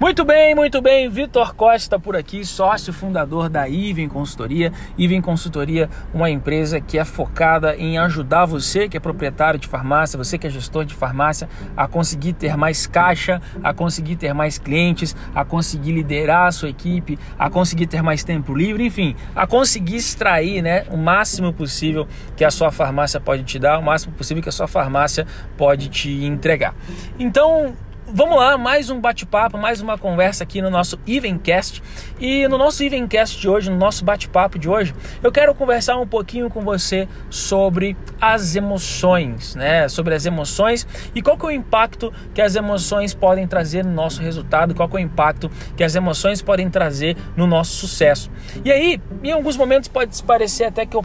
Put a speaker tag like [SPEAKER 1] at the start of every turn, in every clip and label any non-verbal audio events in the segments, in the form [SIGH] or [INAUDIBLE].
[SPEAKER 1] Muito bem, muito bem. Vitor Costa por aqui, sócio fundador da Iven Consultoria. Iven Consultoria, uma empresa que é focada em ajudar você que é proprietário de farmácia, você que é gestor de farmácia, a conseguir ter mais caixa, a conseguir ter mais clientes, a conseguir liderar a sua equipe, a conseguir ter mais tempo livre, enfim, a conseguir extrair, né, o máximo possível que a sua farmácia pode te dar, o máximo possível que a sua farmácia pode te entregar. Então, Vamos lá, mais um bate-papo, mais uma conversa aqui no nosso Evencast. E no nosso Evencast de hoje, no nosso bate-papo de hoje, eu quero conversar um pouquinho com você sobre as emoções, né? Sobre as emoções e qual que é o impacto que as emoções podem trazer no nosso resultado, qual que é o impacto que as emoções podem trazer no nosso sucesso. E aí, em alguns momentos pode parecer até que eu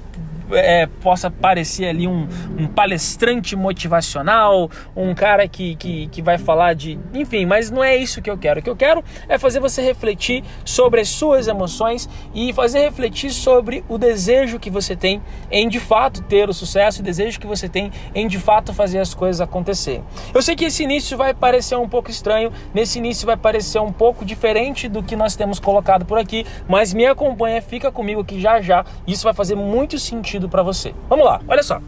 [SPEAKER 1] é, possa parecer ali um, um, palestrante motivacional, um cara que, que, que vai falar de. Enfim, mas não é isso que eu quero. O que eu quero é fazer você refletir sobre as suas emoções e fazer refletir sobre o desejo que você tem em de fato ter o sucesso, o desejo que você tem em de fato fazer as coisas acontecer. Eu sei que esse início vai parecer um pouco estranho, nesse início vai parecer um pouco diferente do que nós temos colocado por aqui, mas me acompanha, fica comigo que já já isso vai fazer muito sentido sentido para você. Vamos lá, olha só.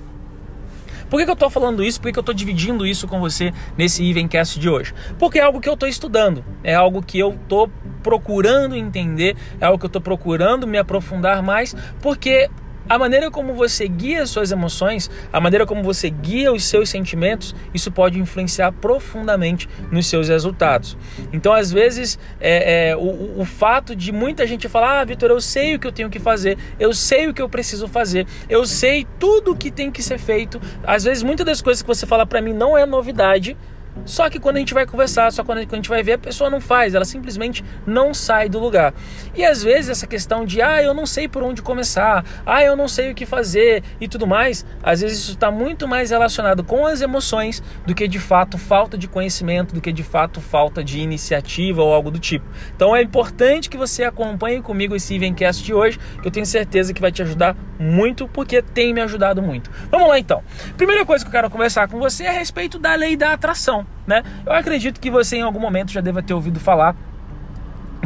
[SPEAKER 1] Por que, que eu estou falando isso? Por que, que eu estou dividindo isso com você nesse Evencast de hoje? Porque é algo que eu estou estudando, é algo que eu estou procurando entender, é algo que eu estou procurando me aprofundar mais, porque a maneira como você guia as suas emoções, a maneira como você guia os seus sentimentos, isso pode influenciar profundamente nos seus resultados. Então, às vezes, é, é o, o, fato de muita gente falar: Ah, Vitor, eu sei o que eu tenho que fazer, eu sei o que eu preciso fazer, eu sei tudo o que tem que ser feito. Às vezes, muitas das coisas que você fala para mim não é novidade só que quando a gente vai conversar, só quando a gente vai ver, a pessoa não faz, ela simplesmente não sai do lugar. E às vezes essa questão de, ah, eu não sei por onde começar, ah, eu não sei o que fazer e tudo mais, às vezes isso está muito mais relacionado com as emoções do que de fato falta de conhecimento, do que de fato falta de iniciativa ou algo do tipo. Então é importante que você acompanhe comigo esse Evencast de hoje, que eu tenho certeza que vai te ajudar muito, porque tem me ajudado muito. Vamos lá então. Primeira coisa que eu quero conversar com você é a respeito da lei da atração né? Eu acredito que você em algum momento já deva ter ouvido falar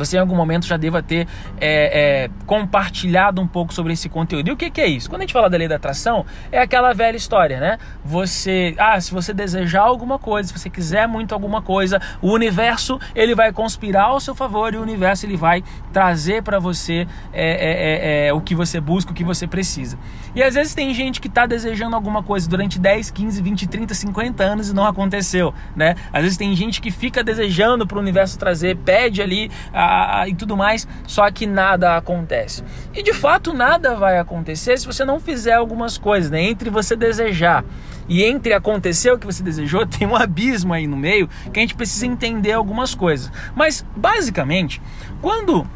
[SPEAKER 1] você em algum momento já deva ter é, é, compartilhado um pouco sobre esse conteúdo. E o que, que, é isso? Quando a gente fala da lei da atração, é aquela velha história, né? Você, ah, se você desejar alguma coisa, se você quiser muito alguma coisa, o universo ele vai conspirar ao seu favor e o universo ele vai trazer para você é, é, é, é, o que você busca, o que você precisa. E às vezes tem gente que está desejando alguma coisa durante 10, 15, 20, 30, 50 anos e não aconteceu, né? Às vezes tem gente que fica desejando para o universo trazer, pede ali a, e tudo mais, só que nada acontece. E de fato nada vai acontecer se você não fizer algumas coisas, né? Entre você desejar e entre acontecer o que você desejou, [LAUGHS] tem um abismo aí no meio que a gente precisa entender algumas coisas. Mas basicamente, quando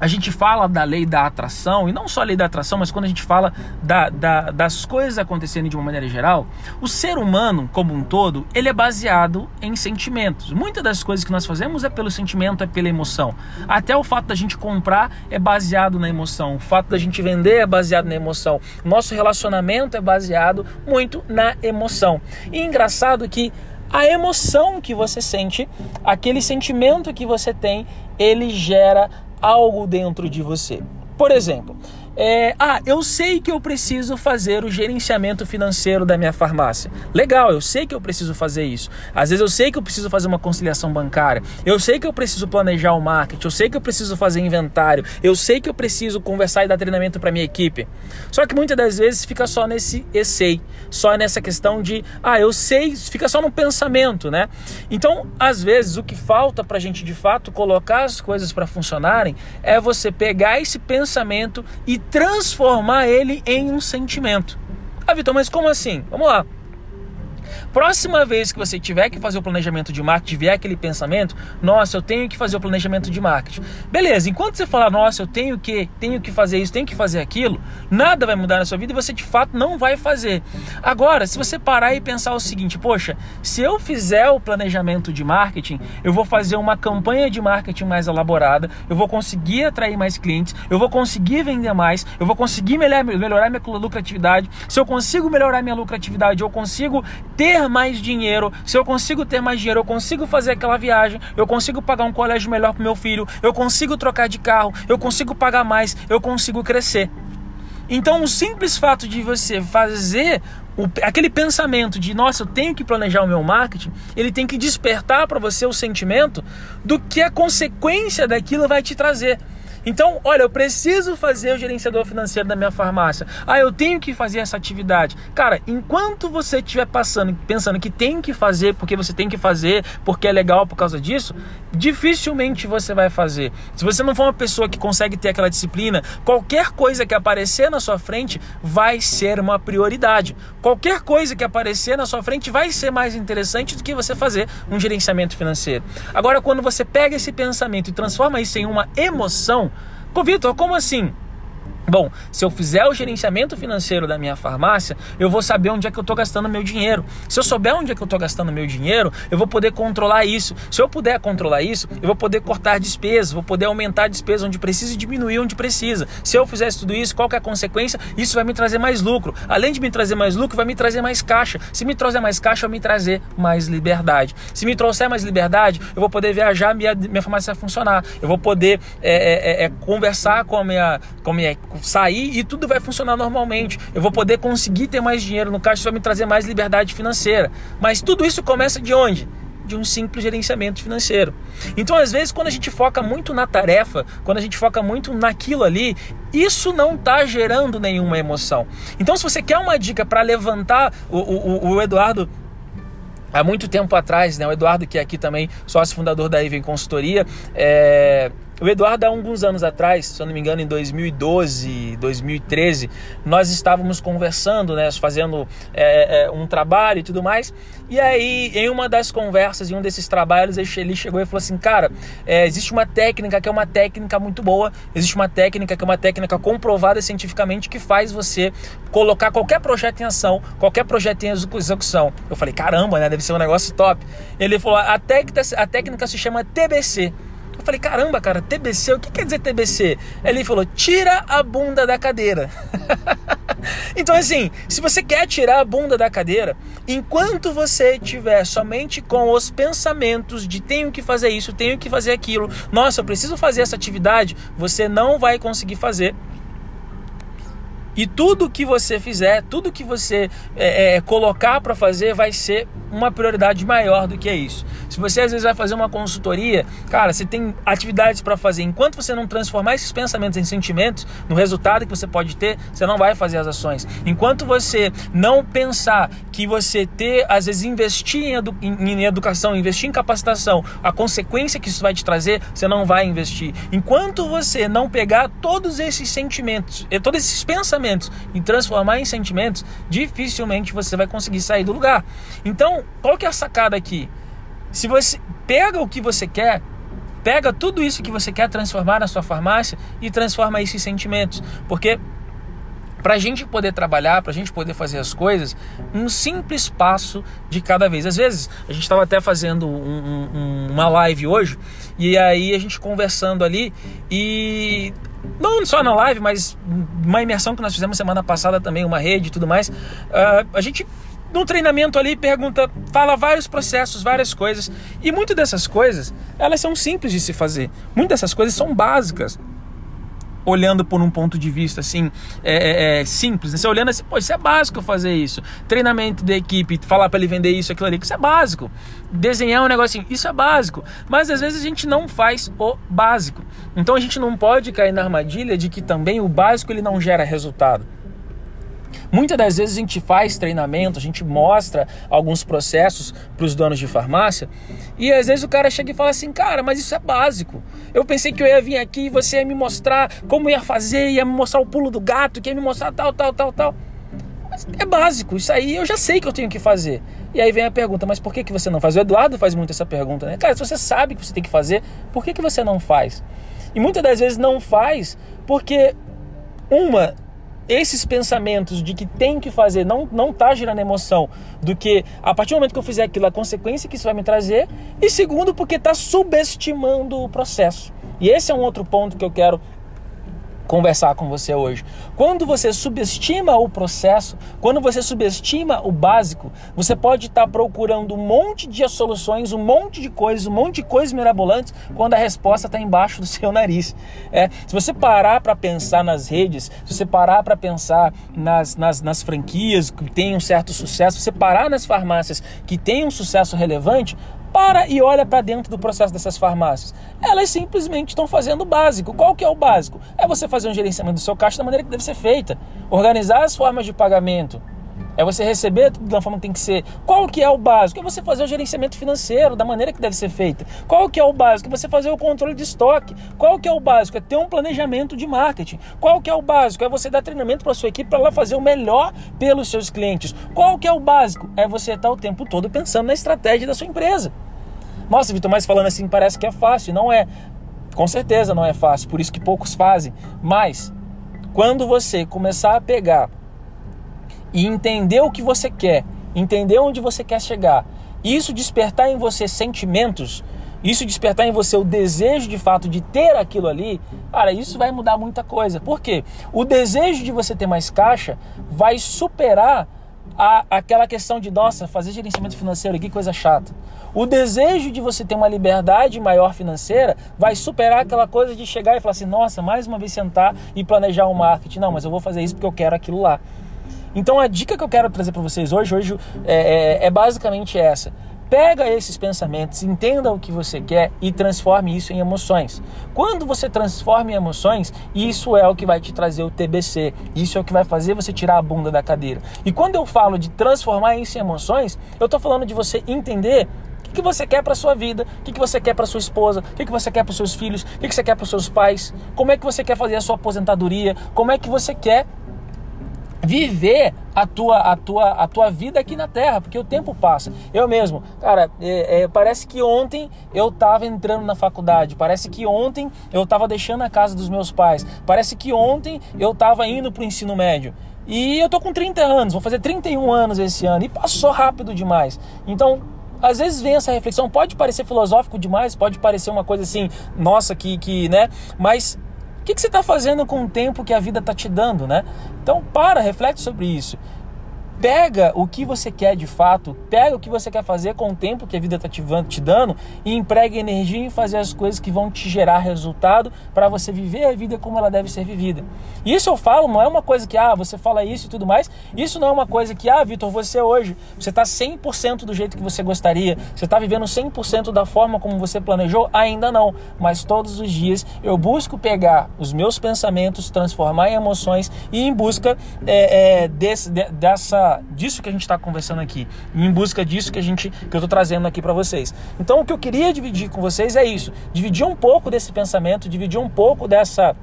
[SPEAKER 1] a gente fala da lei da atração, e não só a lei da atração, mas quando a gente fala da, da, das coisas acontecendo de uma maneira geral, o ser humano, como um todo, ele é baseado em sentimentos. Muitas das coisas que nós fazemos é pelo sentimento, é pela emoção. Até o fato da gente comprar é baseado na emoção, o fato da gente vender é baseado na emoção, nosso relacionamento é baseado muito na emoção. E engraçado que a emoção que você sente, aquele sentimento que você tem, ele gera algo dentro de você. Por exemplo, é, ah, eu sei que eu preciso fazer o gerenciamento financeiro da minha farmácia. Legal, eu sei que eu preciso fazer isso. Às vezes eu sei que eu preciso fazer uma conciliação bancária. Eu sei que eu preciso planejar o marketing. Eu sei que eu preciso fazer inventário. Eu sei que eu preciso conversar e dar treinamento para minha equipe. Só que muitas das vezes fica só nesse essay, só nessa questão de, ah, eu sei, fica só no pensamento, né? Então, às vezes o que falta para a gente de fato colocar as coisas para funcionarem é você pegar esse pensamento e transformar ele em um sentimento. Ah, Vitor, mas como assim? Vamos lá. Próxima vez que você tiver que fazer o planejamento de marketing, vier aquele pensamento, nossa, eu tenho que fazer o planejamento de marketing. Beleza, enquanto você falar, nossa, eu tenho que, tenho que fazer isso, tenho que fazer aquilo, nada vai mudar na sua vida e você de fato não vai fazer. Agora, se você parar e pensar o seguinte, poxa, se eu fizer o planejamento de marketing, eu vou fazer uma campanha de marketing mais elaborada, eu vou conseguir atrair mais clientes, eu vou conseguir vender mais, eu vou conseguir melhorar, melhorar minha lucratividade. Se eu consigo melhorar minha lucratividade, eu consigo ter ter mais dinheiro. Se eu consigo ter mais dinheiro, eu consigo fazer aquela viagem, eu consigo pagar um colégio melhor para meu filho, eu consigo trocar de carro, eu consigo pagar mais, eu consigo crescer. Então, o simples fato de você fazer o, aquele pensamento de nossa, eu tenho que planejar o meu marketing, ele tem que despertar para você o sentimento do que a consequência daquilo vai te trazer. Então, olha, eu preciso fazer o gerenciador financeiro da minha farmácia. Ah, eu tenho que fazer essa atividade. Cara, enquanto você estiver passando, pensando que tem que fazer porque você tem que fazer, porque é legal por causa disso, dificilmente você vai fazer. Se você não for uma pessoa que consegue ter aquela disciplina, qualquer coisa que aparecer na sua frente vai ser uma prioridade. Qualquer coisa que aparecer na sua frente vai ser mais interessante do que você fazer um gerenciamento financeiro. Agora, quando você pega esse pensamento e transforma isso em uma emoção, Vitor, como assim? Bom, se eu fizer o gerenciamento financeiro da minha farmácia, eu vou saber onde é que eu estou gastando meu dinheiro. Se eu souber onde é que eu estou gastando meu dinheiro, eu vou poder controlar isso. Se eu puder controlar isso, eu vou poder cortar despesas, vou poder aumentar despesas onde precisa e diminuir onde precisa. Se eu fizesse tudo isso, qual é a consequência? Isso vai me trazer mais lucro. Além de me trazer mais lucro, vai me trazer mais caixa. Se me trouxer mais caixa, vai me trazer mais liberdade. Se me trouxer mais liberdade, eu vou poder viajar, minha, minha farmácia vai funcionar. Eu vou poder é, é, é, conversar com a minha, com a minha sair e tudo vai funcionar normalmente. Eu vou poder conseguir ter mais dinheiro no caixa, isso vai me trazer mais liberdade financeira. Mas tudo isso começa de onde? de um simples gerenciamento financeiro. Então, às vezes, quando a gente foca muito na tarefa, quando a gente foca muito naquilo ali, isso não está gerando nenhuma emoção. Então, se você quer uma dica para levantar, o, o, o Eduardo há muito tempo atrás, né? O Eduardo, que é aqui também sócio fundador da Even Consultoria, é, o Eduardo, há alguns anos atrás, se eu não me engano, em 2012, 2013, nós estávamos conversando, né, fazendo é, é, um trabalho e tudo mais. E aí, em uma das conversas, em um desses trabalhos, ele chegou e falou assim: Cara, é, existe uma técnica que é uma técnica muito boa, existe uma técnica que é uma técnica comprovada cientificamente que faz você colocar qualquer projeto em ação, qualquer projeto em execução. Eu falei: Caramba, né, deve ser um negócio top. Ele falou: A a técnica se chama TBC. Eu falei, caramba, cara, TBC, o que quer dizer TBC? Ele falou, tira a bunda da cadeira. [LAUGHS] então, assim, se você quer tirar a bunda da cadeira, enquanto você estiver somente com os pensamentos de tenho que fazer isso, tenho que fazer aquilo, nossa, eu preciso fazer essa atividade, você não vai conseguir fazer e tudo que você fizer, tudo que você é, é, colocar para fazer vai ser uma prioridade maior do que é isso. Se você às vezes vai fazer uma consultoria, cara, você tem atividades para fazer. Enquanto você não transformar esses pensamentos em sentimentos, no resultado que você pode ter, você não vai fazer as ações. Enquanto você não pensar que você ter, às vezes, investir em, edu em educação, investir em capacitação, a consequência que isso vai te trazer, você não vai investir. Enquanto você não pegar todos esses sentimentos, todos esses pensamentos e transformar em sentimentos, dificilmente você vai conseguir sair do lugar. Então, qual que é a sacada aqui? Se você pega o que você quer, pega tudo isso que você quer transformar na sua farmácia e transforma isso em sentimentos. Porque para a gente poder trabalhar, para a gente poder fazer as coisas, um simples passo de cada vez. Às vezes, a gente estava até fazendo um, um, uma live hoje, e aí a gente conversando ali, e não só na live, mas uma imersão que nós fizemos semana passada também, uma rede e tudo mais, uh, a gente no treinamento ali pergunta, fala vários processos, várias coisas. E muitas dessas coisas, elas são simples de se fazer. Muitas dessas coisas são básicas. Olhando por um ponto de vista assim, é, é, é simples, né? você olhando assim, pô, isso é básico fazer isso. Treinamento da equipe, falar para ele vender isso, aquilo ali, isso é básico. Desenhar um negocinho, isso é básico. Mas às vezes a gente não faz o básico. Então a gente não pode cair na armadilha de que também o básico ele não gera resultado. Muitas das vezes a gente faz treinamento, a gente mostra alguns processos para os donos de farmácia e às vezes o cara chega e fala assim, cara, mas isso é básico. Eu pensei que eu ia vir aqui e você ia me mostrar como ia fazer, ia me mostrar o pulo do gato, que ia me mostrar tal, tal, tal, tal. Mas é básico, isso aí eu já sei que eu tenho que fazer. E aí vem a pergunta, mas por que, que você não faz? O Eduardo faz muito essa pergunta, né? Cara, se você sabe que você tem que fazer, por que, que você não faz? E muitas das vezes não faz porque, uma, esses pensamentos de que tem que fazer não não tá gerando emoção do que a partir do momento que eu fizer aquilo a consequência que isso vai me trazer e segundo porque está subestimando o processo. E esse é um outro ponto que eu quero conversar com você hoje. Quando você subestima o processo, quando você subestima o básico, você pode estar procurando um monte de soluções, um monte de coisas, um monte de coisas mirabolantes, quando a resposta está embaixo do [LAUGHS] seu nariz. É, se você parar para pensar nas redes, se você parar para pensar nas, nas, nas franquias que têm um certo sucesso, se você parar nas farmácias que têm um sucesso relevante, para e olha para dentro do processo dessas farmácias. Elas simplesmente estão fazendo o básico. Qual que é o básico? É você fazer um gerenciamento do seu caixa da maneira que deve ser feita. Organizar as formas de pagamento. É você receber tudo da forma que tem que ser. Qual que é o básico? É você fazer o gerenciamento financeiro da maneira que deve ser feita. Qual que é o básico? É você fazer o controle de estoque. Qual que é o básico? É ter um planejamento de marketing. Qual que é o básico? É você dar treinamento para sua equipe para ela fazer o melhor pelos seus clientes. Qual que é o básico? É você estar o tempo todo pensando na estratégia da sua empresa. Nossa, Vitor, mas falando assim parece que é fácil. Não é. Com certeza não é fácil, por isso que poucos fazem. Mas quando você começar a pegar e entender o que você quer, entender onde você quer chegar, isso despertar em você sentimentos, isso despertar em você o desejo de fato de ter aquilo ali, cara, isso vai mudar muita coisa. Por quê? O desejo de você ter mais caixa vai superar a, aquela questão de, nossa, fazer gerenciamento financeiro, que coisa chata. O desejo de você ter uma liberdade maior financeira vai superar aquela coisa de chegar e falar assim, nossa, mais uma vez sentar e planejar um marketing. Não, mas eu vou fazer isso porque eu quero aquilo lá. Então a dica que eu quero trazer para vocês hoje, hoje é, é, é basicamente essa. Pega esses pensamentos, entenda o que você quer e transforme isso em emoções. Quando você transforma em emoções, isso é o que vai te trazer o TBC. Isso é o que vai fazer você tirar a bunda da cadeira. E quando eu falo de transformar isso em emoções, eu estou falando de você entender o que você quer para sua vida, o que você quer para sua esposa, o que você quer para seus filhos, o que você quer para seus pais, como é que você quer fazer a sua aposentadoria, como é que você quer viver a tua, a, tua, a tua vida aqui na Terra, porque o tempo passa. Eu mesmo, cara, é, é, parece que ontem eu estava entrando na faculdade, parece que ontem eu estava deixando a casa dos meus pais, parece que ontem eu estava indo para o ensino médio. E eu tô com 30 anos, vou fazer 31 anos esse ano, e passou rápido demais. Então, às vezes vem essa reflexão, pode parecer filosófico demais, pode parecer uma coisa assim, nossa, que, que né? Mas o que, que você está fazendo com o tempo que a vida está te dando, né? Então para, reflete sobre isso. Pega o que você quer de fato, pega o que você quer fazer com o tempo que a vida está te dando e empregue energia em fazer as coisas que vão te gerar resultado para você viver a vida como ela deve ser vivida. Isso eu falo, não é uma coisa que, ah, você fala isso e tudo mais. Isso não é uma coisa que, ah, Vitor, você hoje, você está 100% do jeito que você gostaria, você está vivendo 100% da forma como você planejou? Ainda não. Mas todos os dias eu busco pegar os meus pensamentos, transformar em emoções e em busca é, é, desse, de, dessa disso que a gente está conversando aqui, em busca disso que a gente que eu estou trazendo aqui para vocês. Então o que eu queria dividir com vocês é isso, dividir um pouco desse pensamento, dividir um pouco dessa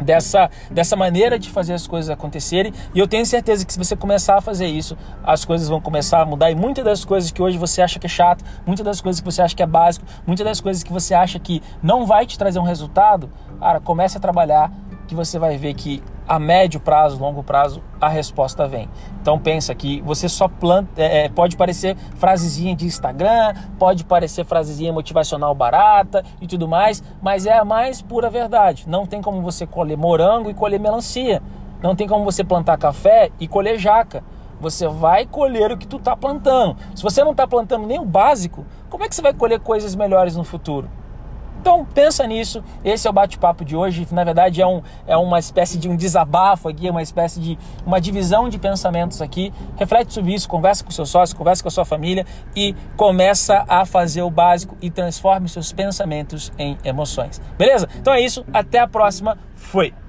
[SPEAKER 1] dessa, dessa maneira de fazer as coisas acontecerem. E eu tenho certeza que se você começar a fazer isso, as coisas vão começar a mudar. E muitas das coisas que hoje você acha que é chato, muitas das coisas que você acha que é básico, muitas das coisas que você acha que não vai te trazer um resultado, cara, comece a trabalhar que você vai ver que a médio prazo, longo prazo, a resposta vem. Então pensa que você só planta, é, é, pode parecer frasezinha de Instagram, pode parecer frasezinha motivacional barata e tudo mais, mas é a mais pura verdade. Não tem como você colher morango e colher melancia. Não tem como você plantar café e colher jaca. Você vai colher o que tu está plantando. Se você não está plantando nem o básico, como é que você vai colher coisas melhores no futuro? Então pensa nisso. Esse é o bate-papo de hoje. Na verdade é, um, é uma espécie de um desabafo aqui, uma espécie de uma divisão de pensamentos aqui. Reflete sobre isso, conversa com seu sócio, conversa com a sua família e começa a fazer o básico e transforme seus pensamentos em emoções. Beleza? Então é isso. Até a próxima. Fui.